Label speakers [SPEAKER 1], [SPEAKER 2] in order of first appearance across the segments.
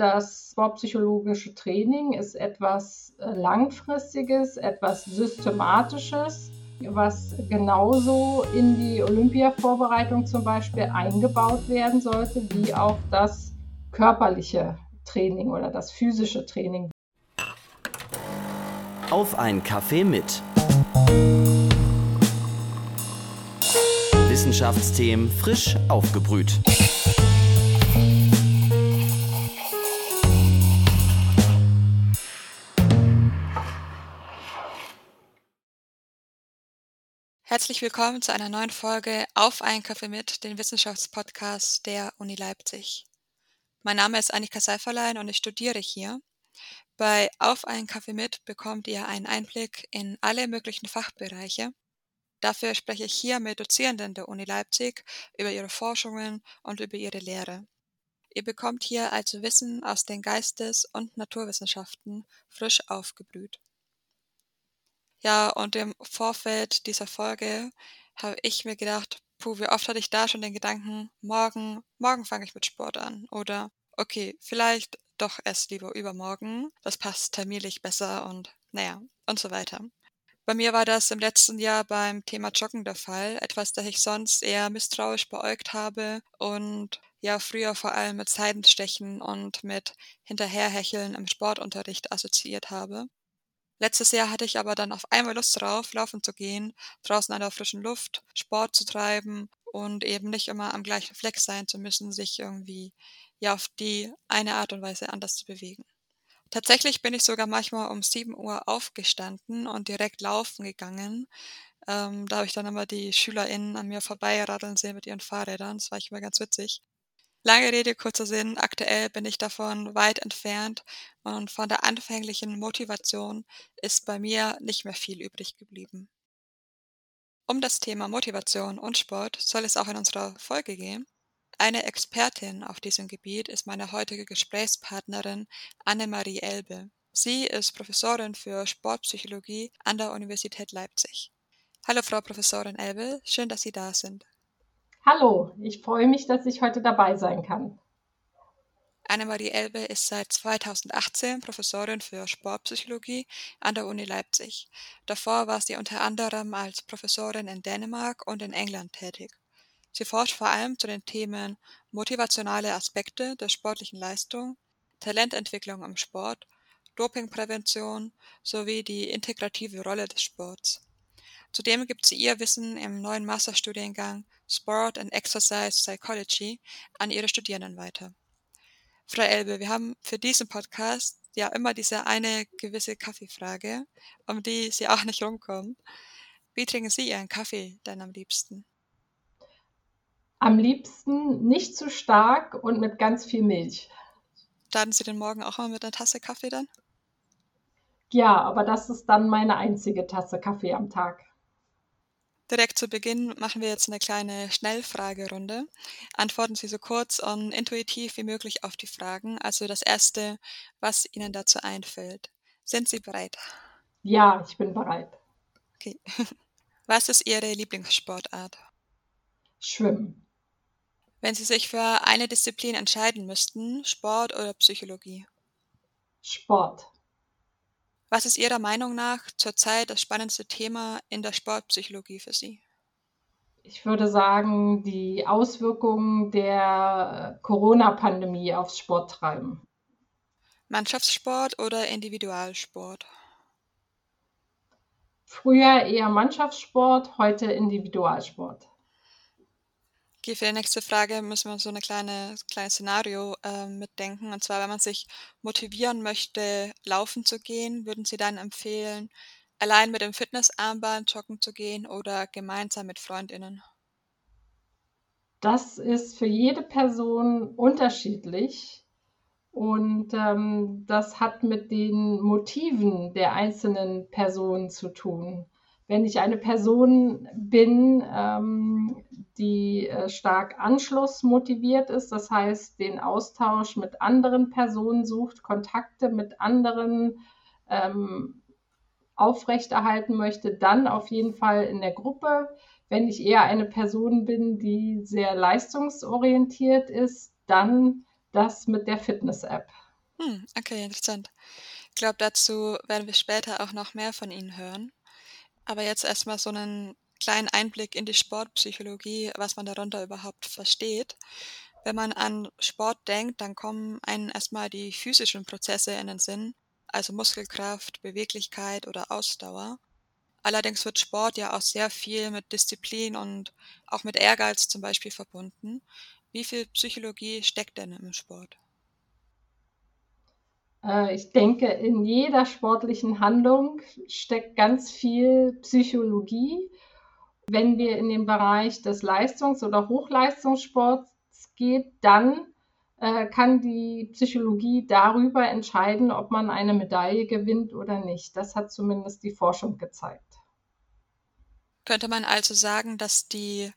[SPEAKER 1] das sportpsychologische Training ist etwas äh, Langfristiges, etwas Systematisches, was genauso in die Olympiavorbereitung zum Beispiel eingebaut werden sollte, wie auch das körperliche Training oder das physische Training.
[SPEAKER 2] Auf ein Kaffee mit. Wissenschaftsthemen frisch aufgebrüht.
[SPEAKER 3] Herzlich willkommen zu einer neuen Folge Auf einen Kaffee mit, den Wissenschaftspodcast der Uni Leipzig. Mein Name ist Annika Seiferlein und ich studiere hier. Bei Auf einen Kaffee mit bekommt ihr einen Einblick in alle möglichen Fachbereiche. Dafür spreche ich hier mit Dozierenden der Uni Leipzig über ihre Forschungen und über ihre Lehre. Ihr bekommt hier also Wissen aus den Geistes- und Naturwissenschaften frisch aufgebrüht. Ja, und im Vorfeld dieser Folge habe ich mir gedacht, puh, wie oft hatte ich da schon den Gedanken, morgen, morgen fange ich mit Sport an. Oder okay, vielleicht doch erst lieber übermorgen. Das passt terminlich besser und naja, und so weiter. Bei mir war das im letzten Jahr beim Thema Joggen der Fall, etwas, das ich sonst eher misstrauisch beäugt habe und ja früher vor allem mit Seidenstechen und mit Hinterherhecheln im Sportunterricht assoziiert habe. Letztes Jahr hatte ich aber dann auf einmal Lust drauf, laufen zu gehen, draußen an der frischen Luft, Sport zu treiben und eben nicht immer am gleichen Fleck sein zu müssen, sich irgendwie ja auf die eine Art und Weise anders zu bewegen. Tatsächlich bin ich sogar manchmal um 7 Uhr aufgestanden und direkt laufen gegangen. Ähm, da habe ich dann immer die SchülerInnen an mir vorbeiradeln sehen mit ihren Fahrrädern. Das war ich immer ganz witzig. Lange Rede, kurzer Sinn. Aktuell bin ich davon weit entfernt und von der anfänglichen Motivation ist bei mir nicht mehr viel übrig geblieben. Um das Thema Motivation und Sport soll es auch in unserer Folge gehen. Eine Expertin auf diesem Gebiet ist meine heutige Gesprächspartnerin Annemarie Elbe. Sie ist Professorin für Sportpsychologie an der Universität Leipzig. Hallo Frau Professorin Elbe, schön, dass Sie da sind.
[SPEAKER 1] Hallo, ich freue mich, dass ich heute dabei sein kann.
[SPEAKER 3] Annemarie Elbe ist seit 2018 Professorin für Sportpsychologie an der Uni Leipzig. Davor war sie unter anderem als Professorin in Dänemark und in England tätig. Sie forscht vor allem zu den Themen motivationale Aspekte der sportlichen Leistung, Talententwicklung im Sport, Dopingprävention sowie die integrative Rolle des Sports. Zudem gibt sie ihr Wissen im neuen Masterstudiengang Sport and Exercise Psychology an ihre Studierenden weiter. Frau Elbe, wir haben für diesen Podcast ja immer diese eine gewisse Kaffeefrage, um die Sie auch nicht rumkommen. Wie trinken Sie Ihren Kaffee denn am liebsten?
[SPEAKER 1] Am liebsten nicht zu stark und mit ganz viel Milch.
[SPEAKER 3] Starten Sie den Morgen auch mal mit einer Tasse Kaffee dann?
[SPEAKER 1] Ja, aber das ist dann meine einzige Tasse Kaffee am Tag.
[SPEAKER 3] Direkt zu Beginn machen wir jetzt eine kleine Schnellfragerunde. Antworten Sie so kurz und intuitiv wie möglich auf die Fragen. Also das erste, was Ihnen dazu einfällt. Sind Sie bereit?
[SPEAKER 1] Ja, ich bin bereit.
[SPEAKER 3] Okay. Was ist Ihre Lieblingssportart?
[SPEAKER 1] Schwimmen.
[SPEAKER 3] Wenn Sie sich für eine Disziplin entscheiden müssten, Sport oder Psychologie?
[SPEAKER 1] Sport.
[SPEAKER 3] Was ist Ihrer Meinung nach zurzeit das spannendste Thema in der Sportpsychologie für Sie?
[SPEAKER 1] Ich würde sagen, die Auswirkungen der Corona-Pandemie aufs Sporttreiben.
[SPEAKER 3] Mannschaftssport oder Individualsport?
[SPEAKER 1] Früher eher Mannschaftssport, heute Individualsport.
[SPEAKER 3] Okay, für die nächste Frage müssen wir so eine kleine kleines Szenario, ähm, mitdenken. Und zwar, wenn man sich motivieren möchte, laufen zu gehen, würden Sie dann empfehlen, allein mit dem Fitnessarmband joggen zu gehen oder gemeinsam mit Freundinnen?
[SPEAKER 1] Das ist für jede Person unterschiedlich und, ähm, das hat mit den Motiven der einzelnen Personen zu tun wenn ich eine Person bin, ähm, die äh, stark anschlussmotiviert ist, das heißt den Austausch mit anderen Personen sucht, Kontakte mit anderen ähm, aufrechterhalten möchte, dann auf jeden Fall in der Gruppe. Wenn ich eher eine Person bin, die sehr leistungsorientiert ist, dann das mit der Fitness-App.
[SPEAKER 3] Hm, okay, interessant. Ich glaube, dazu werden wir später auch noch mehr von Ihnen hören. Aber jetzt erstmal so einen kleinen Einblick in die Sportpsychologie, was man darunter überhaupt versteht. Wenn man an Sport denkt, dann kommen einem erstmal die physischen Prozesse in den Sinn, also Muskelkraft, Beweglichkeit oder Ausdauer. Allerdings wird Sport ja auch sehr viel mit Disziplin und auch mit Ehrgeiz zum Beispiel verbunden. Wie viel Psychologie steckt denn im Sport?
[SPEAKER 1] Äh, ich denke, in jeder sportlichen Handlung steckt ganz viel Psychologie. Wenn wir in den Bereich des Leistungs- oder Hochleistungssports geht, dann äh, kann die Psychologie darüber entscheiden, ob man eine Medaille gewinnt oder nicht. Das hat zumindest die Forschung gezeigt.
[SPEAKER 3] Könnte man also sagen, dass die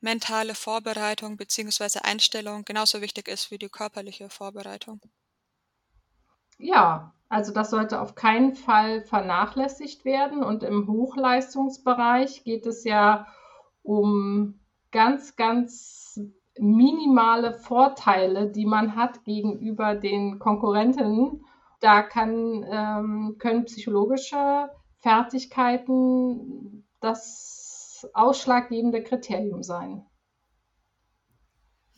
[SPEAKER 3] mentale Vorbereitung bzw. Einstellung genauso wichtig ist wie die körperliche Vorbereitung?
[SPEAKER 1] Ja, also das sollte auf keinen Fall vernachlässigt werden. Und im Hochleistungsbereich geht es ja um ganz, ganz minimale Vorteile, die man hat gegenüber den Konkurrenten. Da kann, ähm, können psychologische Fertigkeiten das ausschlaggebende Kriterium sein.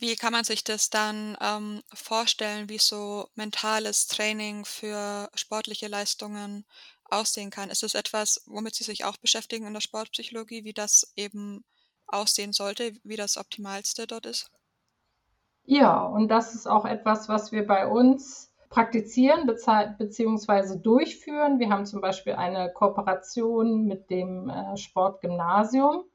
[SPEAKER 3] Wie kann man sich das dann ähm, vorstellen, wie so mentales Training für sportliche Leistungen aussehen kann? Ist es etwas, womit Sie sich auch beschäftigen in der Sportpsychologie, wie das eben aussehen sollte, wie das Optimalste dort ist?
[SPEAKER 1] Ja, und das ist auch etwas, was wir bei uns praktizieren bzw. durchführen. Wir haben zum Beispiel eine Kooperation mit dem äh, Sportgymnasium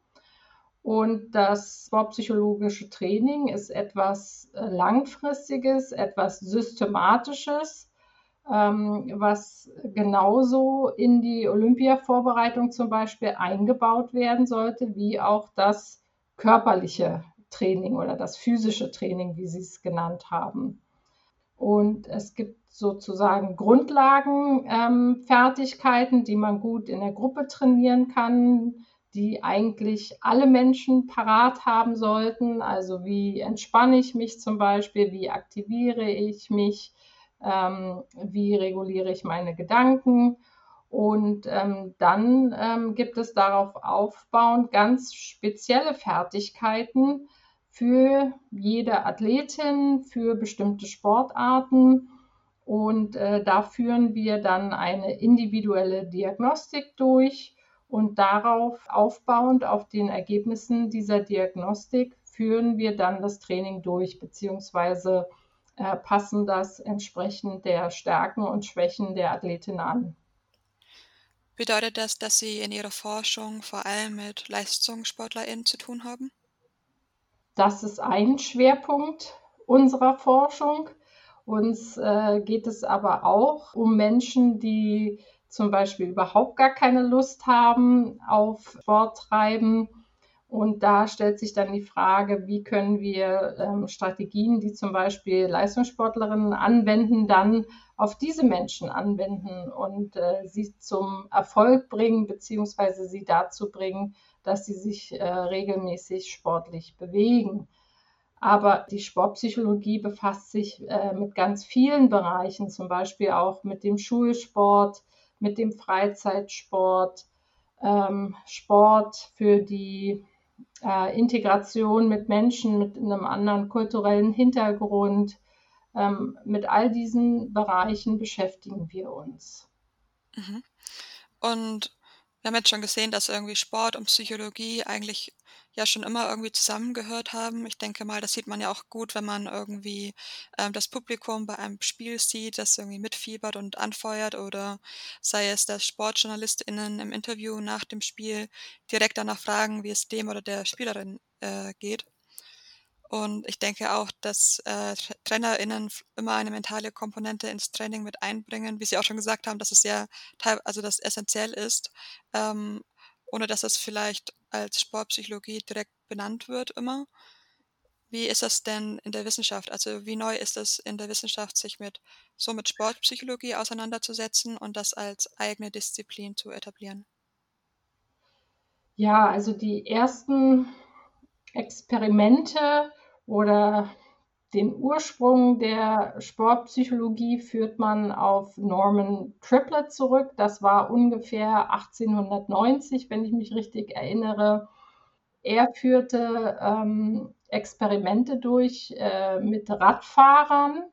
[SPEAKER 1] und das sportpsychologische Training ist etwas äh, Langfristiges, etwas Systematisches, ähm, was genauso in die Olympiavorbereitung zum Beispiel eingebaut werden sollte, wie auch das körperliche Training oder das physische Training, wie Sie es genannt haben. Und es gibt sozusagen Grundlagenfertigkeiten, ähm, die man gut in der Gruppe trainieren kann, die eigentlich alle Menschen parat haben sollten. Also wie entspanne ich mich zum Beispiel, wie aktiviere ich mich, ähm, wie reguliere ich meine Gedanken. Und ähm, dann ähm, gibt es darauf aufbauend ganz spezielle Fertigkeiten für jede Athletin, für bestimmte Sportarten. Und äh, da führen wir dann eine individuelle Diagnostik durch und darauf aufbauend auf den Ergebnissen dieser Diagnostik führen wir dann das Training durch, beziehungsweise äh, passen das entsprechend der Stärken und Schwächen der Athletin an.
[SPEAKER 3] Bedeutet das, dass Sie in Ihrer Forschung vor allem mit LeistungssportlerInnen zu tun haben?
[SPEAKER 1] Das ist ein Schwerpunkt unserer Forschung. Uns äh, geht es aber auch um Menschen, die zum Beispiel überhaupt gar keine Lust haben auf Sport treiben. Und da stellt sich dann die Frage, wie können wir ähm, Strategien, die zum Beispiel Leistungssportlerinnen anwenden, dann auf diese Menschen anwenden und äh, sie zum Erfolg bringen, beziehungsweise sie dazu bringen, dass sie sich äh, regelmäßig sportlich bewegen. Aber die Sportpsychologie befasst sich äh, mit ganz vielen Bereichen, zum Beispiel auch mit dem Schulsport, mit dem Freizeitsport, ähm, Sport für die äh, Integration mit Menschen mit einem anderen kulturellen Hintergrund. Ähm, mit all diesen Bereichen beschäftigen wir uns.
[SPEAKER 3] Mhm. Und wir haben jetzt schon gesehen, dass irgendwie Sport und Psychologie eigentlich ja schon immer irgendwie zusammengehört haben. Ich denke mal, das sieht man ja auch gut, wenn man irgendwie ähm, das Publikum bei einem Spiel sieht, das irgendwie mitfiebert und anfeuert oder sei es, dass SportjournalistInnen im Interview nach dem Spiel direkt danach fragen, wie es dem oder der Spielerin äh, geht. Und ich denke auch, dass äh, TrainerInnen immer eine mentale Komponente ins Training mit einbringen, wie Sie auch schon gesagt haben, dass es ja also das essentiell ist, ähm, ohne dass es vielleicht als Sportpsychologie direkt benannt wird immer. Wie ist das denn in der Wissenschaft? Also wie neu ist es in der Wissenschaft, sich mit so mit Sportpsychologie auseinanderzusetzen und das als eigene Disziplin zu etablieren?
[SPEAKER 1] Ja, also die ersten Experimente oder den Ursprung der Sportpsychologie führt man auf Norman Triplett zurück. Das war ungefähr 1890, wenn ich mich richtig erinnere. Er führte ähm, Experimente durch äh, mit Radfahrern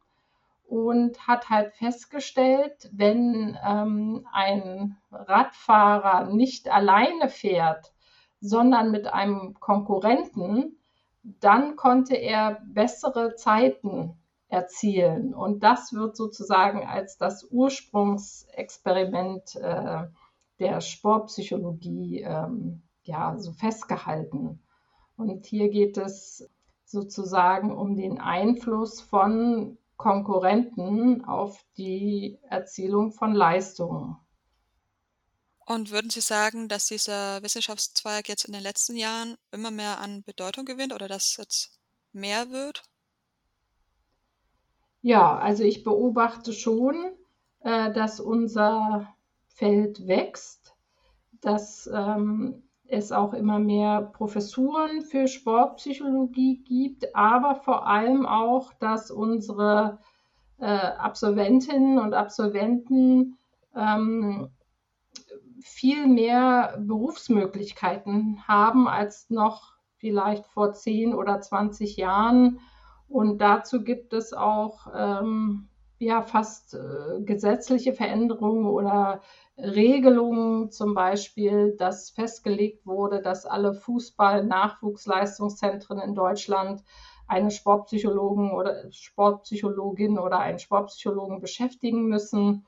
[SPEAKER 1] und hat halt festgestellt, wenn ähm, ein Radfahrer nicht alleine fährt, sondern mit einem Konkurrenten, dann konnte er bessere Zeiten erzielen. Und das wird sozusagen als das Ursprungsexperiment äh, der Sportpsychologie ähm, ja, so festgehalten. Und hier geht es sozusagen um den Einfluss von Konkurrenten auf die Erzielung von Leistungen.
[SPEAKER 3] Und würden Sie sagen, dass dieser Wissenschaftszweig jetzt in den letzten Jahren immer mehr an Bedeutung gewinnt oder dass jetzt mehr wird?
[SPEAKER 1] Ja, also ich beobachte schon, äh, dass unser Feld wächst, dass ähm, es auch immer mehr Professuren für Sportpsychologie gibt, aber vor allem auch, dass unsere äh, Absolventinnen und Absolventen ähm, viel mehr Berufsmöglichkeiten haben als noch vielleicht vor 10 oder 20 Jahren. Und dazu gibt es auch ähm, ja, fast äh, gesetzliche Veränderungen oder Regelungen, zum Beispiel, dass festgelegt wurde, dass alle Fußball-Nachwuchsleistungszentren in Deutschland eine Sportpsychologen oder Sportpsychologin oder einen Sportpsychologen beschäftigen müssen.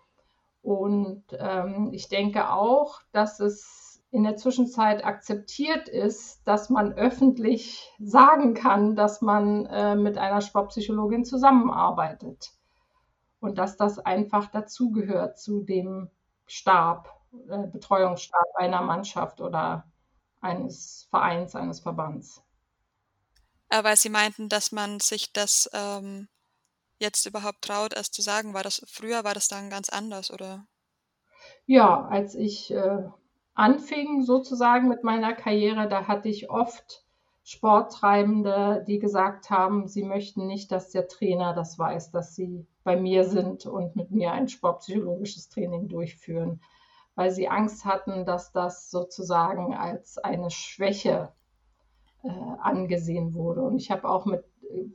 [SPEAKER 1] Und ähm, ich denke auch, dass es in der Zwischenzeit akzeptiert ist, dass man öffentlich sagen kann, dass man äh, mit einer Sportpsychologin zusammenarbeitet. Und dass das einfach dazugehört zu dem Stab, äh, Betreuungsstab einer Mannschaft oder eines Vereins, eines Verbands.
[SPEAKER 3] Weil Sie meinten, dass man sich das ähm, jetzt überhaupt traut, es zu sagen, war das früher war das dann ganz anders, oder?
[SPEAKER 1] Ja, als ich äh, anfing sozusagen mit meiner Karriere, da hatte ich oft Sporttreibende, die gesagt haben, sie möchten nicht, dass der Trainer das weiß, dass sie bei mir sind und mit mir ein sportpsychologisches Training durchführen, weil sie Angst hatten, dass das sozusagen als eine Schwäche äh, angesehen wurde. Und ich habe auch mit,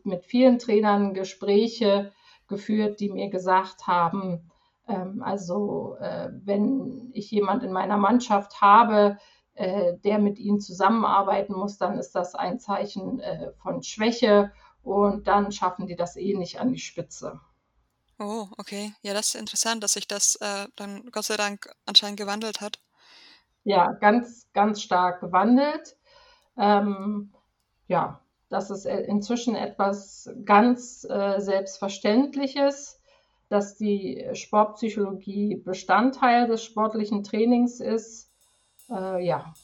[SPEAKER 1] mit vielen Trainern Gespräche geführt, die mir gesagt haben, ähm, also äh, wenn ich jemand in meiner Mannschaft habe, äh, der mit ihnen zusammenarbeiten muss, dann ist das ein Zeichen äh, von Schwäche und dann schaffen die das eh nicht an die Spitze.
[SPEAKER 3] Oh, okay. Ja, das ist interessant, dass sich das äh, dann Gott sei Dank anscheinend gewandelt hat.
[SPEAKER 1] Ja, ganz, ganz stark gewandelt. Ähm, ja, das ist äh, inzwischen etwas ganz äh, Selbstverständliches, dass die Sportpsychologie Bestandteil des sportlichen Trainings ist äh, ja.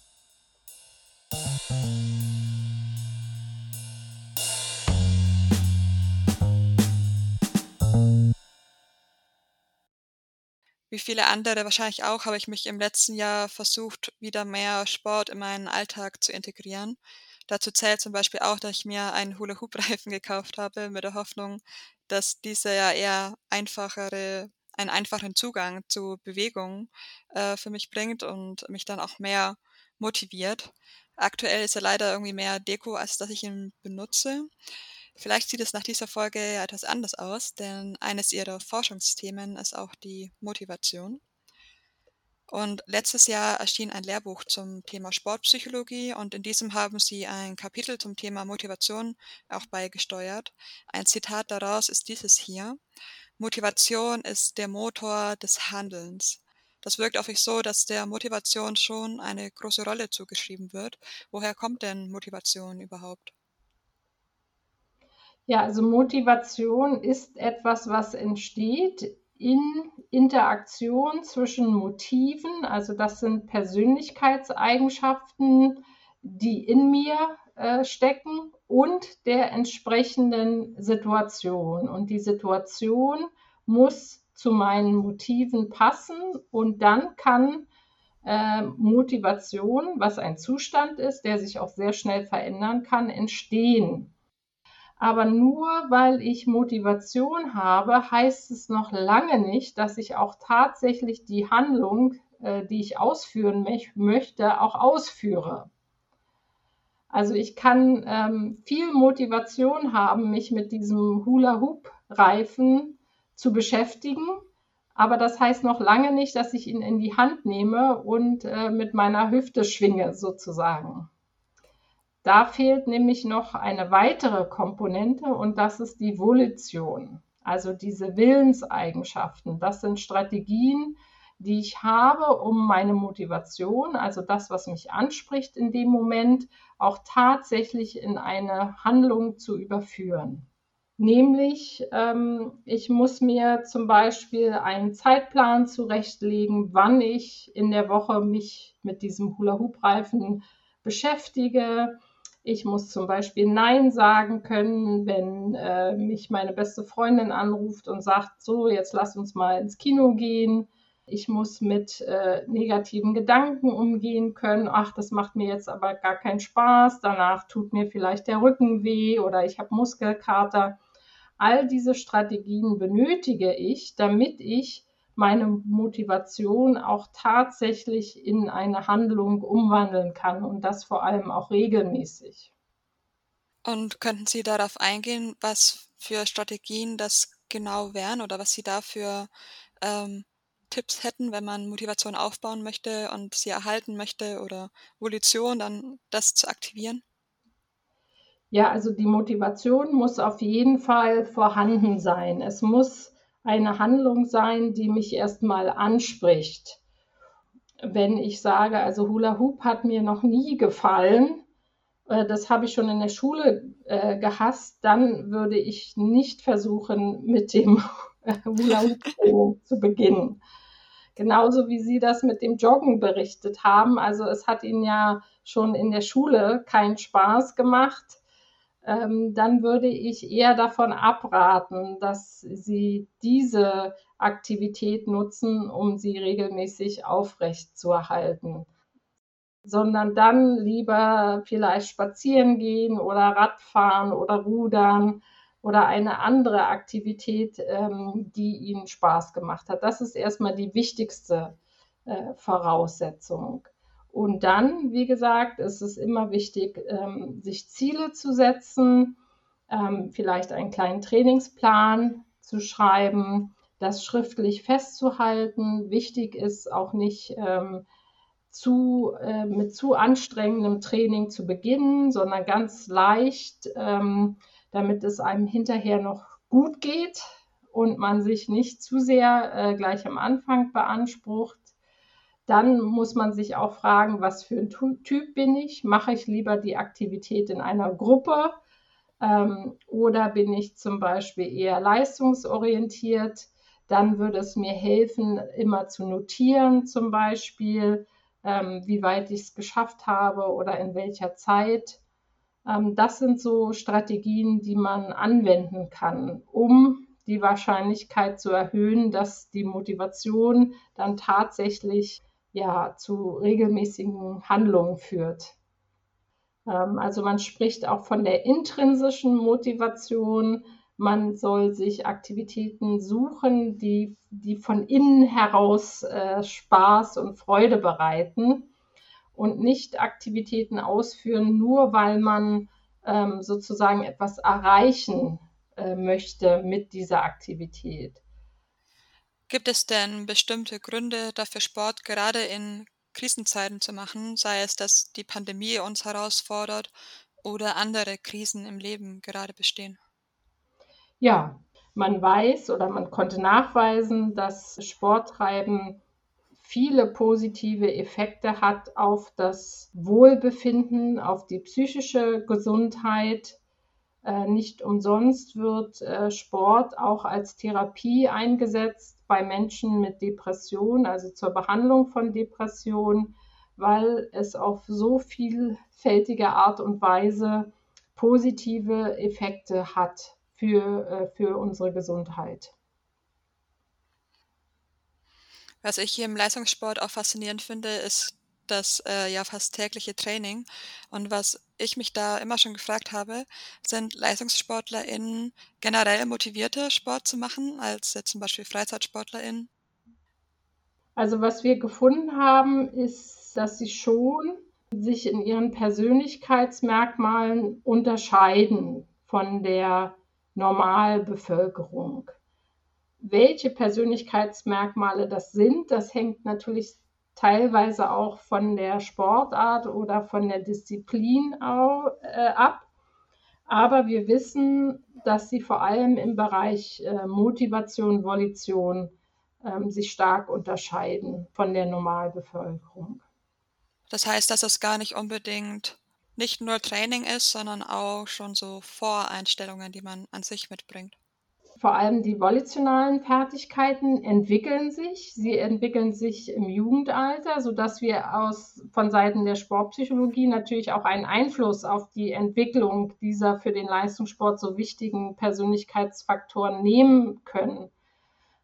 [SPEAKER 3] Wie viele andere wahrscheinlich auch, habe ich mich im letzten Jahr versucht, wieder mehr Sport in meinen Alltag zu integrieren. Dazu zählt zum Beispiel auch, dass ich mir einen Hula-Hoop-Reifen gekauft habe, mit der Hoffnung, dass dieser ja eher einfachere einen einfachen Zugang zu Bewegung äh, für mich bringt und mich dann auch mehr motiviert. Aktuell ist er leider irgendwie mehr Deko, als dass ich ihn benutze. Vielleicht sieht es nach dieser Folge etwas anders aus, denn eines ihrer Forschungsthemen ist auch die Motivation. Und letztes Jahr erschien ein Lehrbuch zum Thema Sportpsychologie und in diesem haben sie ein Kapitel zum Thema Motivation auch beigesteuert. Ein Zitat daraus ist dieses hier. Motivation ist der Motor des Handelns. Das wirkt auf mich so, dass der Motivation schon eine große Rolle zugeschrieben wird. Woher kommt denn Motivation überhaupt?
[SPEAKER 1] Ja, also Motivation ist etwas, was entsteht in Interaktion zwischen Motiven. Also das sind Persönlichkeitseigenschaften, die in mir äh, stecken und der entsprechenden Situation. Und die Situation muss zu meinen Motiven passen und dann kann äh, Motivation, was ein Zustand ist, der sich auch sehr schnell verändern kann, entstehen. Aber nur weil ich Motivation habe, heißt es noch lange nicht, dass ich auch tatsächlich die Handlung, äh, die ich ausführen möchte, auch ausführe. Also ich kann ähm, viel Motivation haben, mich mit diesem Hula-Hoop-Reifen zu beschäftigen, aber das heißt noch lange nicht, dass ich ihn in die Hand nehme und äh, mit meiner Hüfte schwinge sozusagen. Da fehlt nämlich noch eine weitere Komponente und das ist die Volition, also diese Willenseigenschaften. Das sind Strategien, die ich habe, um meine Motivation, also das, was mich anspricht in dem Moment, auch tatsächlich in eine Handlung zu überführen. Nämlich, ähm, ich muss mir zum Beispiel einen Zeitplan zurechtlegen, wann ich in der Woche mich mit diesem Hula-Hoop-Reifen beschäftige. Ich muss zum Beispiel Nein sagen können, wenn äh, mich meine beste Freundin anruft und sagt, so, jetzt lass uns mal ins Kino gehen. Ich muss mit äh, negativen Gedanken umgehen können. Ach, das macht mir jetzt aber gar keinen Spaß. Danach tut mir vielleicht der Rücken weh oder ich habe Muskelkater. All diese Strategien benötige ich, damit ich meine Motivation auch tatsächlich in eine Handlung umwandeln kann und das vor allem auch regelmäßig.
[SPEAKER 3] Und könnten Sie darauf eingehen, was für Strategien das genau wären oder was Sie dafür ähm, Tipps hätten, wenn man Motivation aufbauen möchte und sie erhalten möchte oder Volition, dann das zu aktivieren?
[SPEAKER 1] Ja, also die Motivation muss auf jeden Fall vorhanden sein. Es muss eine Handlung sein, die mich erstmal anspricht. Wenn ich sage, also Hula Hoop hat mir noch nie gefallen, äh, das habe ich schon in der Schule äh, gehasst, dann würde ich nicht versuchen, mit dem Hula Hoop zu beginnen. Genauso wie Sie das mit dem Joggen berichtet haben. Also es hat Ihnen ja schon in der Schule keinen Spaß gemacht. Ähm, dann würde ich eher davon abraten, dass Sie diese Aktivität nutzen, um sie regelmäßig aufrecht zu erhalten sondern dann lieber vielleicht spazieren gehen oder Radfahren oder Rudern oder eine andere Aktivität, ähm, die ihnen Spaß gemacht hat. Das ist erstmal die wichtigste äh, Voraussetzung. Und dann, wie gesagt, ist es immer wichtig, ähm, sich Ziele zu setzen, ähm, vielleicht einen kleinen Trainingsplan zu schreiben, das schriftlich festzuhalten. Wichtig ist auch nicht ähm, zu, äh, mit zu anstrengendem Training zu beginnen, sondern ganz leicht ähm, damit es einem hinterher noch gut geht und man sich nicht zu sehr äh, gleich am Anfang beansprucht. Dann muss man sich auch fragen, was für ein Typ bin ich? Mache ich lieber die Aktivität in einer Gruppe ähm, oder bin ich zum Beispiel eher leistungsorientiert? Dann würde es mir helfen, immer zu notieren, zum Beispiel, ähm, wie weit ich es geschafft habe oder in welcher Zeit. Ähm, das sind so Strategien, die man anwenden kann, um die Wahrscheinlichkeit zu erhöhen, dass die Motivation dann tatsächlich ja, zu regelmäßigen Handlungen führt. Ähm, also man spricht auch von der intrinsischen Motivation. Man soll sich Aktivitäten suchen, die, die von innen heraus äh, Spaß und Freude bereiten und nicht Aktivitäten ausführen, nur weil man ähm, sozusagen etwas erreichen äh, möchte mit dieser Aktivität.
[SPEAKER 3] Gibt es denn bestimmte Gründe dafür, Sport gerade in Krisenzeiten zu machen, sei es, dass die Pandemie uns herausfordert oder andere Krisen im Leben gerade bestehen?
[SPEAKER 1] Ja, man weiß oder man konnte nachweisen, dass Sporttreiben viele positive Effekte hat auf das Wohlbefinden, auf die psychische Gesundheit. Äh, nicht umsonst wird äh, Sport auch als Therapie eingesetzt bei Menschen mit Depression, also zur Behandlung von Depression, weil es auf so vielfältige Art und Weise positive Effekte hat für, äh, für unsere Gesundheit.
[SPEAKER 3] Was ich hier im Leistungssport auch faszinierend finde, ist das äh, ja fast tägliche Training. Und was ich mich da immer schon gefragt habe, sind LeistungssportlerInnen generell motivierter, Sport zu machen, als jetzt zum Beispiel FreizeitsportlerInnen?
[SPEAKER 1] Also was wir gefunden haben, ist, dass sie schon sich in ihren Persönlichkeitsmerkmalen unterscheiden von der Normalbevölkerung. Welche Persönlichkeitsmerkmale das sind, das hängt natürlich teilweise auch von der Sportart oder von der Disziplin auch, äh, ab. Aber wir wissen, dass sie vor allem im Bereich äh, Motivation, Volition ähm, sich stark unterscheiden von der Normalbevölkerung.
[SPEAKER 3] Das heißt, dass es gar nicht unbedingt nicht nur Training ist, sondern auch schon so Voreinstellungen, die man an sich mitbringt.
[SPEAKER 1] Vor allem die volitionalen Fertigkeiten entwickeln sich. Sie entwickeln sich im Jugendalter, sodass wir aus, von Seiten der Sportpsychologie natürlich auch einen Einfluss auf die Entwicklung dieser für den Leistungssport so wichtigen Persönlichkeitsfaktoren nehmen können.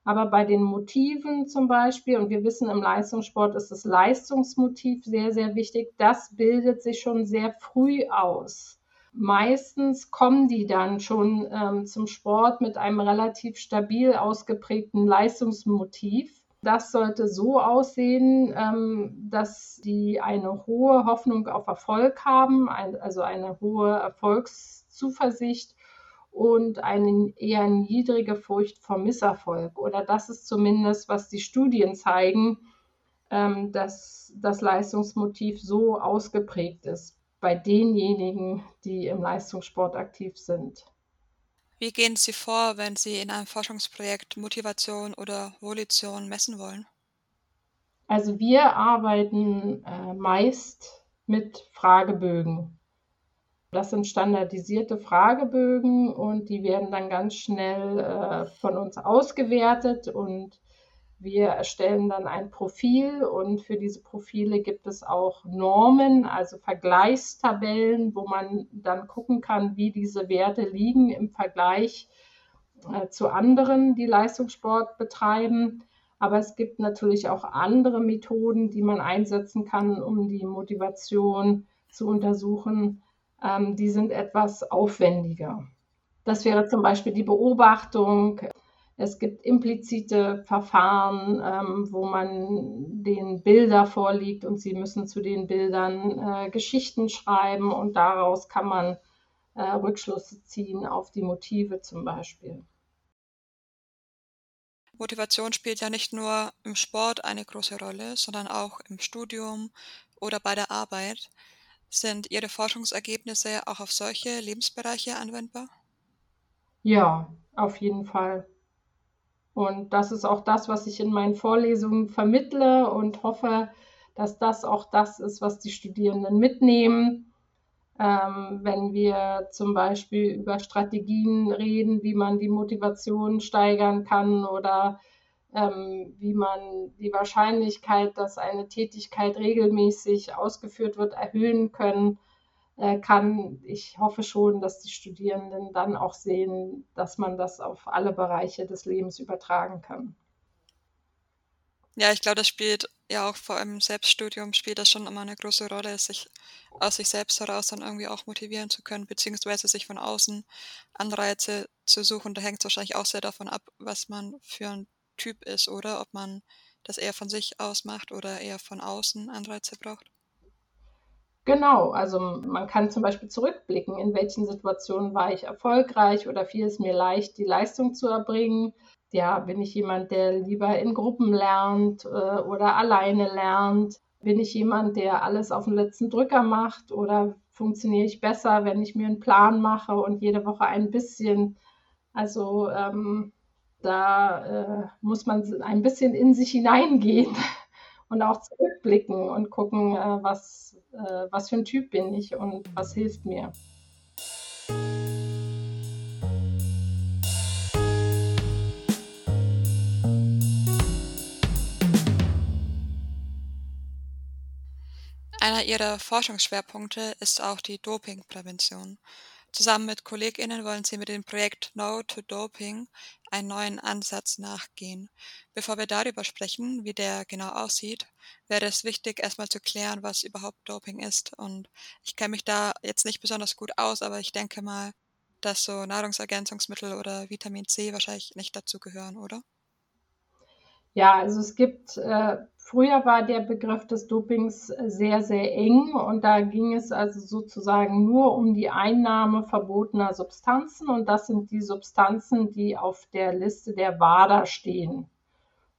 [SPEAKER 1] Aber bei den Motiven zum Beispiel, und wir wissen, im Leistungssport ist das Leistungsmotiv sehr, sehr wichtig, das bildet sich schon sehr früh aus. Meistens kommen die dann schon ähm, zum Sport mit einem relativ stabil ausgeprägten Leistungsmotiv. Das sollte so aussehen, ähm, dass die eine hohe Hoffnung auf Erfolg haben, ein, also eine hohe Erfolgszuversicht und eine eher niedrige Furcht vor Misserfolg. Oder das ist zumindest, was die Studien zeigen, ähm, dass das Leistungsmotiv so ausgeprägt ist bei denjenigen, die im Leistungssport aktiv sind.
[SPEAKER 3] Wie gehen Sie vor, wenn Sie in einem Forschungsprojekt Motivation oder Volition messen wollen?
[SPEAKER 1] Also wir arbeiten äh, meist mit Fragebögen. Das sind standardisierte Fragebögen und die werden dann ganz schnell äh, von uns ausgewertet und wir erstellen dann ein Profil und für diese Profile gibt es auch Normen, also Vergleichstabellen, wo man dann gucken kann, wie diese Werte liegen im Vergleich äh, zu anderen, die Leistungssport betreiben. Aber es gibt natürlich auch andere Methoden, die man einsetzen kann, um die Motivation zu untersuchen ähm, die sind etwas aufwendiger. Das wäre zum Beispiel die Beobachtung. Es gibt implizite Verfahren, ähm, wo man den Bilder vorliegt und sie müssen zu den Bildern äh, Geschichten schreiben und daraus kann man äh, Rückschlüsse ziehen auf die Motive zum Beispiel.
[SPEAKER 3] Motivation spielt ja nicht nur im Sport eine große Rolle, sondern auch im Studium oder bei der Arbeit. Sind Ihre Forschungsergebnisse auch auf solche Lebensbereiche anwendbar?
[SPEAKER 1] Ja, auf jeden Fall. Und das ist auch das, was ich in meinen Vorlesungen vermittle und hoffe, dass das auch das ist, was die Studierenden mitnehmen. Ähm, wenn wir zum Beispiel über Strategien reden, wie man die Motivation steigern kann oder ähm, wie man die Wahrscheinlichkeit, dass eine Tätigkeit regelmäßig ausgeführt wird, erhöhen können äh, kann. Ich hoffe schon, dass die Studierenden dann auch sehen, dass man das auf alle Bereiche des Lebens übertragen kann.
[SPEAKER 3] Ja, ich glaube, das spielt ja auch vor allem im Selbststudium spielt das schon immer eine große Rolle, sich aus sich selbst heraus dann irgendwie auch motivieren zu können, beziehungsweise sich von außen Anreize zu suchen. Da hängt es wahrscheinlich auch sehr davon ab, was man für ein Typ ist, oder? Ob man das eher von sich aus macht oder eher von außen Anreize braucht?
[SPEAKER 1] Genau, also man kann zum Beispiel zurückblicken, in welchen Situationen war ich erfolgreich oder fiel es mir leicht, die Leistung zu erbringen. Ja, bin ich jemand, der lieber in Gruppen lernt äh, oder alleine lernt? Bin ich jemand, der alles auf den letzten Drücker macht oder funktioniere ich besser, wenn ich mir einen Plan mache und jede Woche ein bisschen? Also ähm, da äh, muss man ein bisschen in sich hineingehen und auch zurückblicken und gucken, äh, was, äh, was für ein Typ bin ich und was hilft mir.
[SPEAKER 3] Einer ihrer Forschungsschwerpunkte ist auch die Dopingprävention. Zusammen mit KollegInnen wollen sie mit dem Projekt No to Doping einen neuen Ansatz nachgehen. Bevor wir darüber sprechen, wie der genau aussieht, wäre es wichtig, erstmal zu klären, was überhaupt Doping ist. Und ich kenne mich da jetzt nicht besonders gut aus, aber ich denke mal, dass so Nahrungsergänzungsmittel oder Vitamin C wahrscheinlich nicht dazu gehören, oder?
[SPEAKER 1] Ja, also es gibt, äh, früher war der Begriff des Dopings sehr, sehr eng und da ging es also sozusagen nur um die Einnahme verbotener Substanzen und das sind die Substanzen, die auf der Liste der WADA stehen.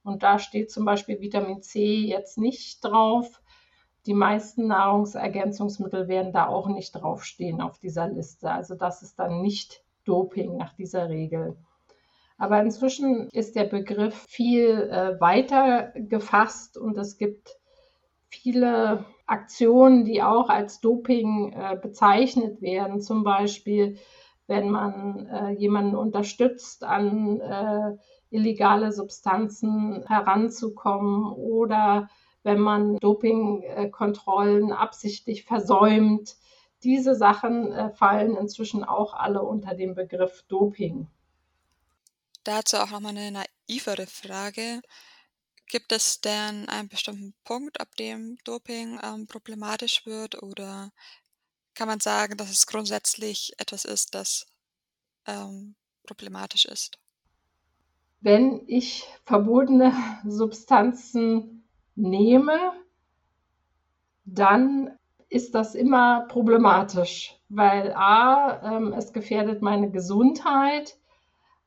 [SPEAKER 1] Und da steht zum Beispiel Vitamin C jetzt nicht drauf. Die meisten Nahrungsergänzungsmittel werden da auch nicht draufstehen auf dieser Liste. Also das ist dann nicht Doping nach dieser Regel. Aber inzwischen ist der Begriff viel äh, weiter gefasst und es gibt viele Aktionen, die auch als Doping äh, bezeichnet werden. Zum Beispiel, wenn man äh, jemanden unterstützt, an äh, illegale Substanzen heranzukommen oder wenn man Dopingkontrollen absichtlich versäumt. Diese Sachen äh, fallen inzwischen auch alle unter den Begriff Doping.
[SPEAKER 3] Dazu auch nochmal eine naivere Frage. Gibt es denn einen bestimmten Punkt, ab dem Doping ähm, problematisch wird oder kann man sagen, dass es grundsätzlich etwas ist, das ähm, problematisch ist?
[SPEAKER 1] Wenn ich verbotene Substanzen nehme, dann ist das immer problematisch, weil a, ähm, es gefährdet meine Gesundheit,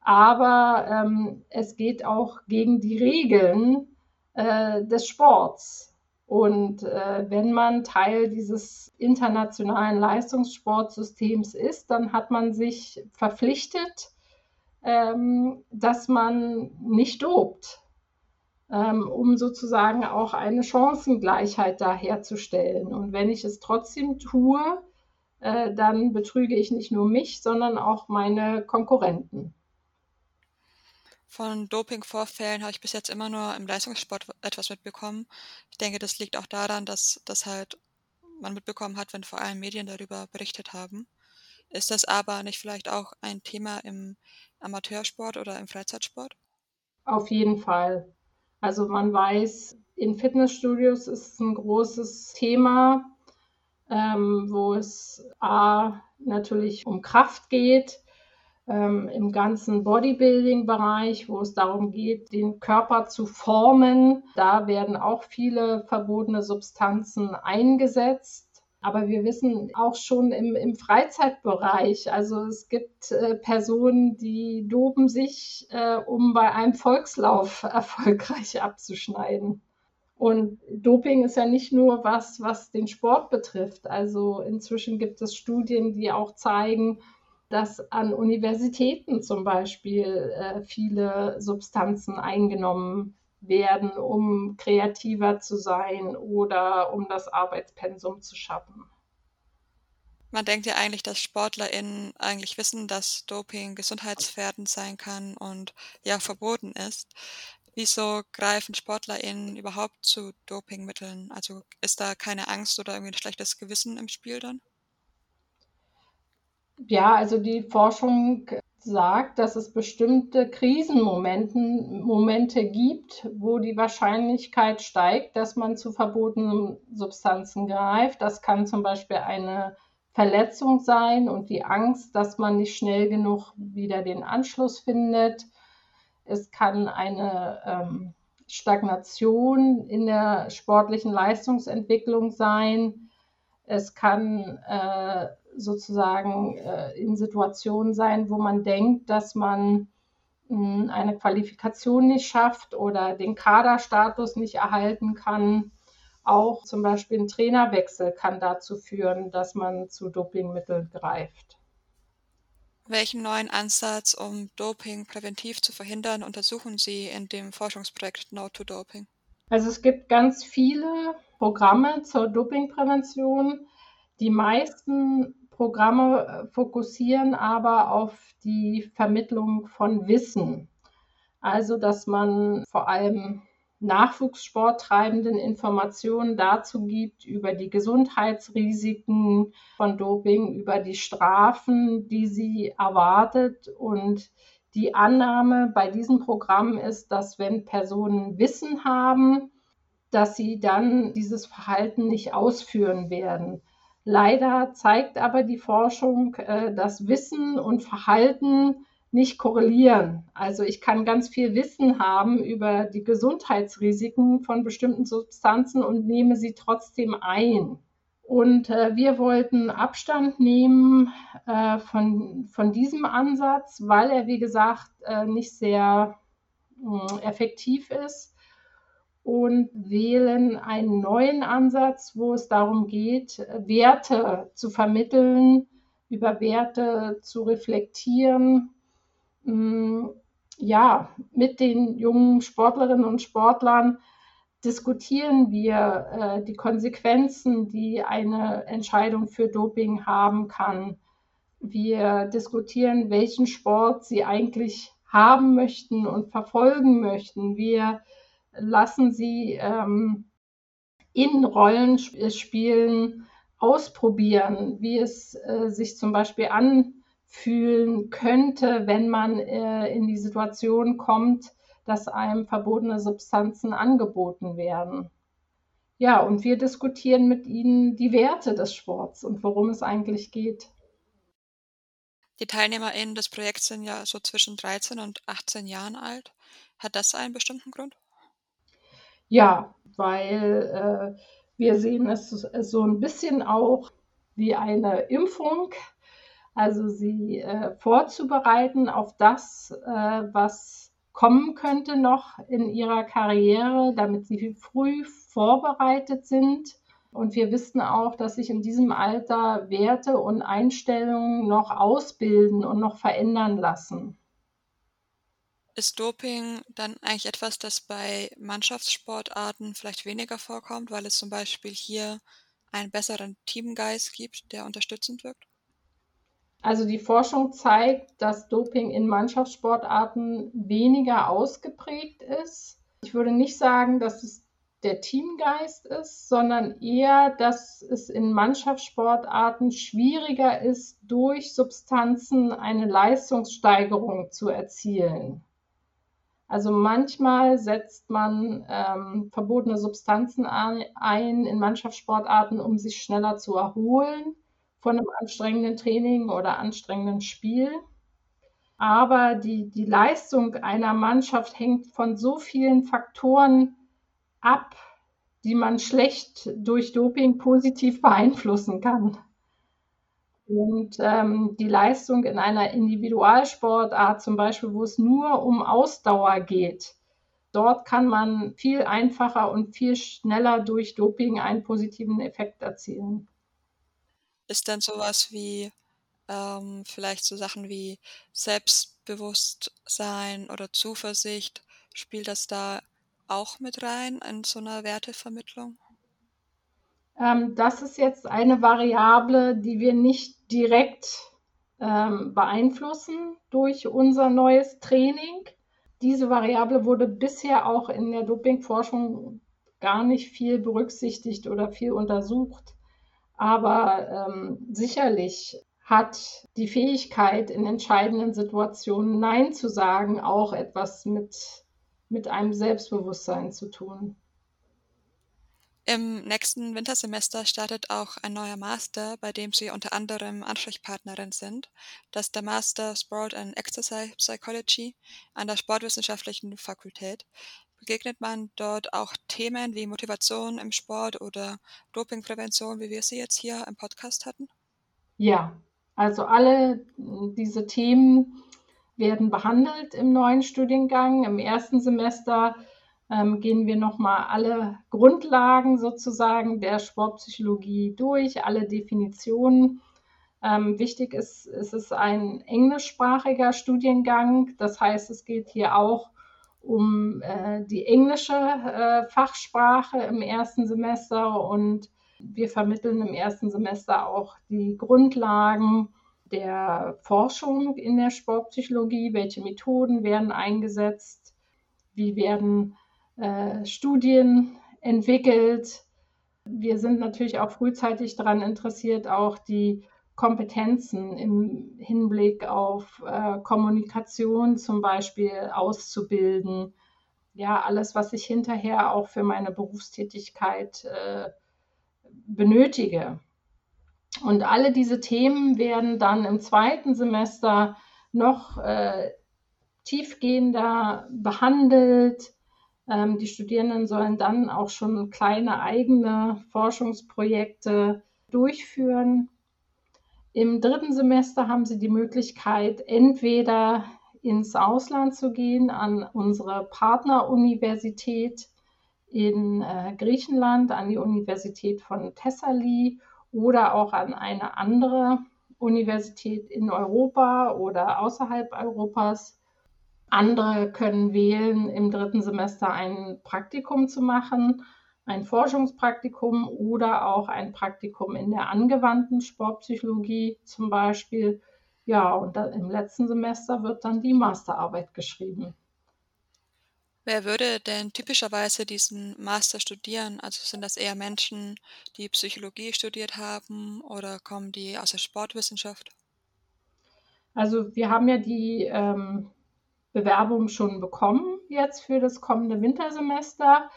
[SPEAKER 1] aber ähm, es geht auch gegen die Regeln äh, des Sports. Und äh, wenn man Teil dieses internationalen Leistungssportsystems ist, dann hat man sich verpflichtet, ähm, dass man nicht dobt, ähm, um sozusagen auch eine Chancengleichheit da herzustellen. Und wenn ich es trotzdem tue, äh, dann betrüge ich nicht nur mich, sondern auch meine Konkurrenten.
[SPEAKER 3] Von Dopingvorfällen habe ich bis jetzt immer nur im Leistungssport etwas mitbekommen. Ich denke, das liegt auch daran, dass das halt man mitbekommen hat, wenn vor allem Medien darüber berichtet haben. Ist das aber nicht vielleicht auch ein Thema im Amateursport oder im Freizeitsport?
[SPEAKER 1] Auf jeden Fall. Also man weiß, in Fitnessstudios ist ein großes Thema, ähm, wo es A, natürlich um Kraft geht, ähm, im ganzen Bodybuilding-Bereich, wo es darum geht, den Körper zu formen. Da werden auch viele verbotene Substanzen eingesetzt. Aber wir wissen auch schon im, im Freizeitbereich, also es gibt äh, Personen, die doben sich, äh, um bei einem Volkslauf erfolgreich abzuschneiden. Und Doping ist ja nicht nur was, was den Sport betrifft. Also inzwischen gibt es Studien, die auch zeigen, dass an Universitäten zum Beispiel äh, viele Substanzen eingenommen werden, um kreativer zu sein oder um das Arbeitspensum zu schaffen.
[SPEAKER 3] Man denkt ja eigentlich, dass SportlerInnen eigentlich wissen, dass Doping gesundheitsgefährdend sein kann und ja verboten ist. Wieso greifen SportlerInnen überhaupt zu Dopingmitteln? Also ist da keine Angst oder irgendwie ein schlechtes Gewissen im Spiel dann?
[SPEAKER 1] Ja, also die Forschung sagt, dass es bestimmte Krisenmomente gibt, wo die Wahrscheinlichkeit steigt, dass man zu verbotenen Substanzen greift. Das kann zum Beispiel eine Verletzung sein und die Angst, dass man nicht schnell genug wieder den Anschluss findet. Es kann eine ähm, Stagnation in der sportlichen Leistungsentwicklung sein. Es kann äh, sozusagen äh, in Situationen sein, wo man denkt, dass man mh, hm, eine Qualifikation nicht schafft oder den Kaderstatus nicht erhalten kann. Auch zum Beispiel ein Trainerwechsel kann dazu führen, dass man zu Dopingmitteln greift.
[SPEAKER 3] Welchen neuen Ansatz, um Doping präventiv zu verhindern, untersuchen Sie in dem Forschungsprojekt No to Doping?
[SPEAKER 1] Also es gibt ganz viele Programme zur Dopingprävention. Die meisten Programme äh, fokussieren aber auf die Vermittlung von Wissen. Also, dass man vor allem Nachwuchssporttreibenden Informationen dazu gibt über die Gesundheitsrisiken von Doping, über die Strafen, die sie erwartet. Und die Annahme bei diesem Programm ist, dass wenn Personen Wissen haben, dass sie dann dieses Verhalten nicht ausführen werden. Leider zeigt aber die Forschung, äh, dass Wissen und Verhalten nicht korrelieren. Also ich kann ganz viel Wissen haben über die Gesundheitsrisiken von bestimmten Substanzen und nehme sie trotzdem ein. Und äh, wir wollten Abstand nehmen äh, von, von diesem Ansatz, weil er, wie gesagt, nicht sehr äh, effektiv ist und wählen einen neuen Ansatz, wo es darum geht, Werte zu vermitteln, über Werte zu reflektieren. Mm, ja, mit den jungen Sportlerinnen und Sportlern diskutieren wir äh, die Konsequenzen, die eine Entscheidung für Doping haben kann. Wir diskutieren, welchen Sport sie eigentlich haben möchten und verfolgen möchten. Wir lassen sie ähm, in Rollenspielen ausprobieren, wie es äh, sich zum Beispiel anfühlen könnte, wenn man äh, in die Situation kommt, dass einem verbotene Substanzen angeboten werden. Ja, und wir diskutieren mit ihnen die Werte des Sports und worum es eigentlich geht.
[SPEAKER 3] Die TeilnehmerInnen des Projekts sind ja so zwischen 13 und 18 Jahren alt. Hat das einen bestimmten Grund?
[SPEAKER 1] Ja, weil äh, wir sehen es so ein bisschen auch wie eine Impfung, also sie äh, vorzubereiten auf das, äh, was kommen könnte noch in ihrer Karriere, damit sie früh vorbereitet sind. Und wir wissen auch, dass sich in diesem Alter Werte und Einstellungen noch ausbilden und noch verändern lassen.
[SPEAKER 3] Ist Doping dann eigentlich etwas, das bei Mannschaftssportarten vielleicht weniger vorkommt, weil es zum Beispiel hier einen besseren Teamgeist gibt, der unterstützend wirkt?
[SPEAKER 1] Also die Forschung zeigt, dass Doping in Mannschaftssportarten weniger ausgeprägt ist. Ich würde nicht sagen, dass es der Teamgeist ist, sondern eher, dass es in Mannschaftssportarten schwieriger ist, durch Substanzen eine Leistungssteigerung zu erzielen. Also manchmal setzt man ähm, verbotene Substanzen ein in Mannschaftssportarten, um sich schneller zu erholen von einem anstrengenden Training oder anstrengenden Spiel. Aber die, die Leistung einer Mannschaft hängt von so vielen Faktoren ab, die man schlecht durch Doping positiv beeinflussen kann. Und ähm, die Leistung in einer Individualsportart, zum Beispiel, wo es nur um Ausdauer geht, dort kann man viel einfacher und viel schneller durch Doping einen positiven Effekt erzielen.
[SPEAKER 3] Ist dann sowas wie ähm, vielleicht so Sachen wie Selbstbewusstsein oder Zuversicht, spielt das da auch mit rein in so einer Wertevermittlung?
[SPEAKER 1] Ähm, das ist jetzt eine Variable, die wir nicht direkt ähm, beeinflussen durch unser neues Training. Diese Variable wurde bisher auch in der Dopingforschung gar nicht viel berücksichtigt oder viel untersucht. Aber ähm, sicherlich hat die Fähigkeit, in entscheidenden Situationen Nein zu sagen, auch etwas mit, mit einem Selbstbewusstsein zu tun.
[SPEAKER 3] Im nächsten Wintersemester startet auch ein neuer Master, bei dem Sie unter anderem Ansprechpartnerin sind. Das ist der Master Sport and Exercise Psychology an der Sportwissenschaftlichen Fakultät. Begegnet man dort auch Themen wie Motivation im Sport oder Dopingprävention, wie wir sie jetzt hier im Podcast hatten?
[SPEAKER 1] Ja, also alle diese Themen werden behandelt im neuen Studiengang. Im ersten Semester ähm, gehen wir nochmal alle Grundlagen sozusagen der Sportpsychologie durch, alle Definitionen. Ähm, wichtig ist, es ist ein englischsprachiger Studiengang. Das heißt, es geht hier auch um äh, die englische äh, Fachsprache im ersten Semester und wir vermitteln im ersten Semester auch die Grundlagen der Forschung in der Sportpsychologie, welche Methoden werden eingesetzt, wie werden äh, Studien entwickelt. Wir sind natürlich auch frühzeitig daran interessiert, auch die Kompetenzen im Hinblick auf äh, Kommunikation zum Beispiel auszubilden. Ja, alles, was ich hinterher auch für meine Berufstätigkeit äh, benötige. Und alle diese Themen werden dann im zweiten Semester noch äh, tiefgehender behandelt. Ähm, die Studierenden sollen dann auch schon kleine eigene Forschungsprojekte durchführen. Im dritten Semester haben sie die Möglichkeit, entweder ins Ausland zu gehen, an unsere Partneruniversität in äh, Griechenland, an die Universität von Thessaly oder auch an eine andere Universität in Europa oder außerhalb Europas. Andere können wählen, im dritten Semester ein Praktikum zu machen, ein Forschungspraktikum oder auch ein Praktikum in der angewandten Sportpsychologie zum Beispiel. Ja, und im letzten Semester wird dann die Masterarbeit geschrieben.
[SPEAKER 3] Wer würde denn typischerweise diesen Master studieren? Also sind das eher Menschen, die Psychologie studiert haben oder kommen die aus der Sportwissenschaft?
[SPEAKER 1] Also wir haben ja die ähm, Bewerbung schon bekommen jetzt für das kommende Wintersemester.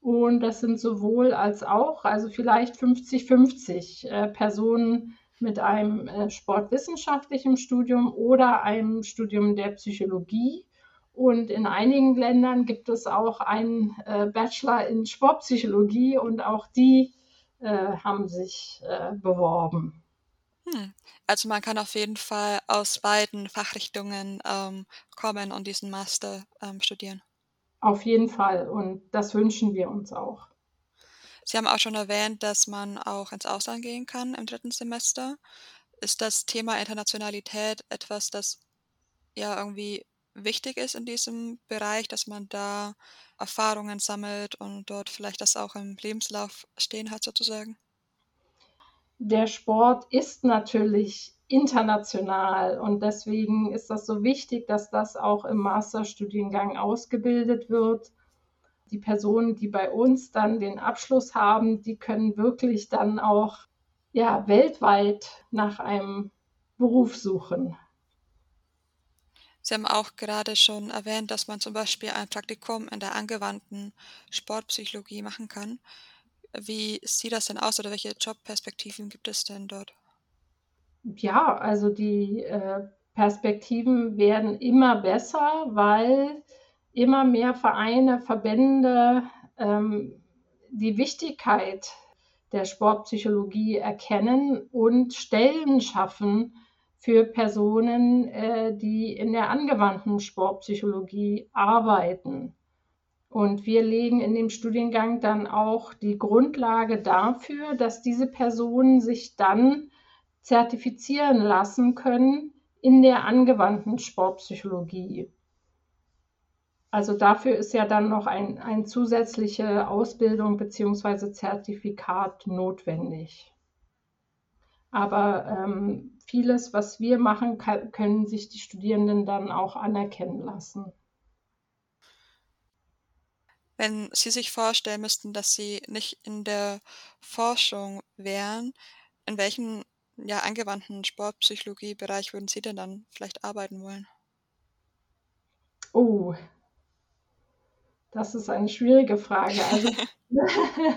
[SPEAKER 1] Und das sind sowohl als auch, also vielleicht 50-50 äh, Personen mit einem äh, sportwissenschaftlichen Studium oder einem Studium der Psychologie. Und in einigen Ländern gibt es auch einen äh, Bachelor in Sportpsychologie und auch die äh, haben sich äh, beworben.
[SPEAKER 3] Hm. Also man kann auf jeden Fall aus beiden Fachrichtungen ähm, kommen und diesen Master ähm, studieren.
[SPEAKER 1] Auf jeden Fall und das wünschen wir uns auch.
[SPEAKER 3] Sie haben auch schon erwähnt, dass man auch ins Ausland gehen kann im dritten Semester. Ist das Thema Internationalität etwas, das ja irgendwie wichtig ist in diesem Bereich, dass man da Erfahrungen sammelt und dort vielleicht das auch im Lebenslauf stehen hat sozusagen?
[SPEAKER 1] Der Sport ist natürlich international und deswegen ist das so wichtig, dass das auch im Masterstudiengang ausgebildet wird. Die Personen, die bei uns dann den Abschluss haben, die können wirklich dann auch ja, weltweit nach einem Beruf suchen.
[SPEAKER 3] Sie haben auch gerade schon erwähnt, dass man zum Beispiel ein Praktikum in der angewandten Sportpsychologie machen kann. Wie sieht das denn aus oder welche Jobperspektiven gibt es denn dort?
[SPEAKER 1] Ja, also die äh, Perspektiven werden immer besser, weil immer mehr Vereine, Verbände ähm, die Wichtigkeit der Sportpsychologie erkennen und Stellen schaffen, für Personen, äh, die in der angewandten Sportpsychologie arbeiten. Und wir legen in dem Studiengang dann auch die Grundlage dafür, dass diese Personen sich dann zertifizieren lassen können in der angewandten Sportpsychologie. Also dafür ist ja dann noch ein, eine zusätzliche Ausbildung bzw. Zertifikat notwendig. Aber ähm, vieles, was wir machen, kann, können sich die Studierenden dann auch anerkennen lassen.
[SPEAKER 3] Wenn Sie sich vorstellen müssten, dass Sie nicht in der Forschung wären, in welchem ja, angewandten Sportpsychologiebereich würden Sie denn dann vielleicht arbeiten wollen?
[SPEAKER 1] Oh, das ist eine schwierige Frage. Also,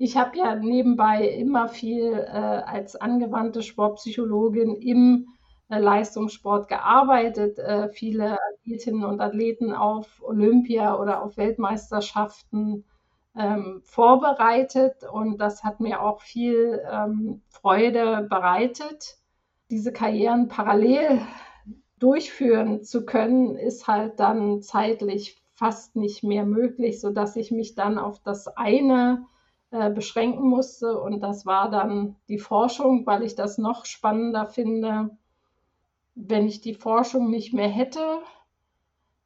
[SPEAKER 1] Ich habe ja nebenbei immer viel äh, als angewandte Sportpsychologin im Leistungssport gearbeitet, äh, viele Athletinnen und Athleten auf Olympia oder auf Weltmeisterschaften ähm, vorbereitet und das hat mir auch viel ähm, Freude bereitet. Diese Karrieren parallel durchführen zu können, ist halt dann zeitlich fast nicht mehr möglich, sodass ich mich dann auf das eine äh, beschränken musste. Und das war dann die Forschung, weil ich das noch spannender finde. Wenn ich die Forschung nicht mehr hätte,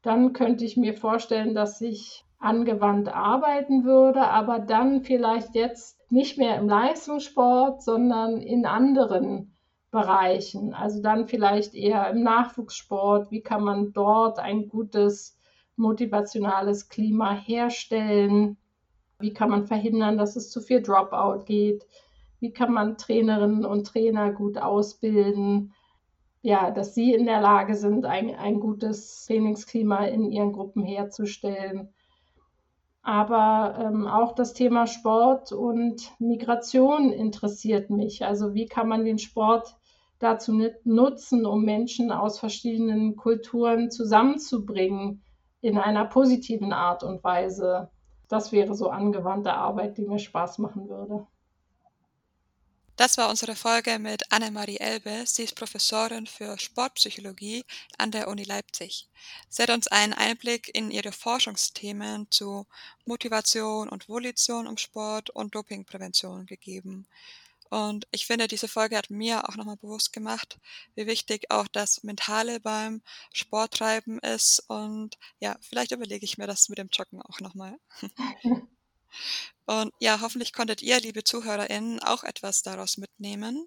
[SPEAKER 1] dann könnte ich mir vorstellen, dass ich angewandt arbeiten würde, aber dann vielleicht jetzt nicht mehr im Leistungssport, sondern in anderen Bereichen. Also dann vielleicht eher im Nachwuchssport. Wie kann man dort ein gutes motivationales Klima herstellen? Wie kann man verhindern, dass es zu viel Dropout geht? Wie kann man Trainerinnen und Trainer gut ausbilden? Ja, dass sie in der Lage sind, ein, ein gutes Trainingsklima in ihren Gruppen herzustellen. Aber ähm, auch das Thema Sport und Migration interessiert mich. Also wie kann man den Sport dazu nutzen, um Menschen aus verschiedenen Kulturen zusammenzubringen in einer positiven Art und Weise? das wäre so angewandte Arbeit, die mir Spaß machen würde.
[SPEAKER 3] Das war unsere Folge mit Annemarie Elbe. Sie ist Professorin für Sportpsychologie an der Uni Leipzig. Sie hat uns einen Einblick in ihre Forschungsthemen zu Motivation und Volition im Sport und Dopingprävention gegeben. Und ich finde, diese Folge hat mir auch nochmal bewusst gemacht, wie wichtig auch das Mentale beim Sporttreiben ist. Und ja, vielleicht überlege ich mir das mit dem Joggen auch nochmal. Und ja, hoffentlich konntet ihr, liebe ZuhörerInnen, auch etwas daraus mitnehmen.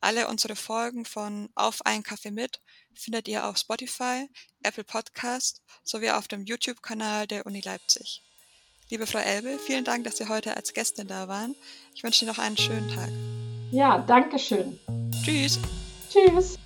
[SPEAKER 3] Alle unsere Folgen von Auf einen Kaffee mit findet ihr auf Spotify, Apple Podcast sowie auf dem YouTube-Kanal der Uni Leipzig. Liebe Frau Elbe, vielen Dank, dass Sie heute als Gästin da waren. Ich wünsche Ihnen noch einen schönen Tag.
[SPEAKER 1] Ja, danke schön.
[SPEAKER 3] Tschüss.
[SPEAKER 1] Tschüss.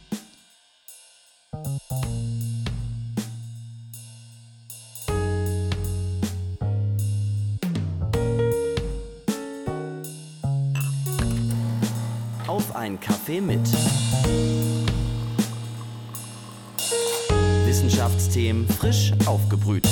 [SPEAKER 2] Ein Kaffee mit. Wissenschaftsthemen frisch aufgebrüht.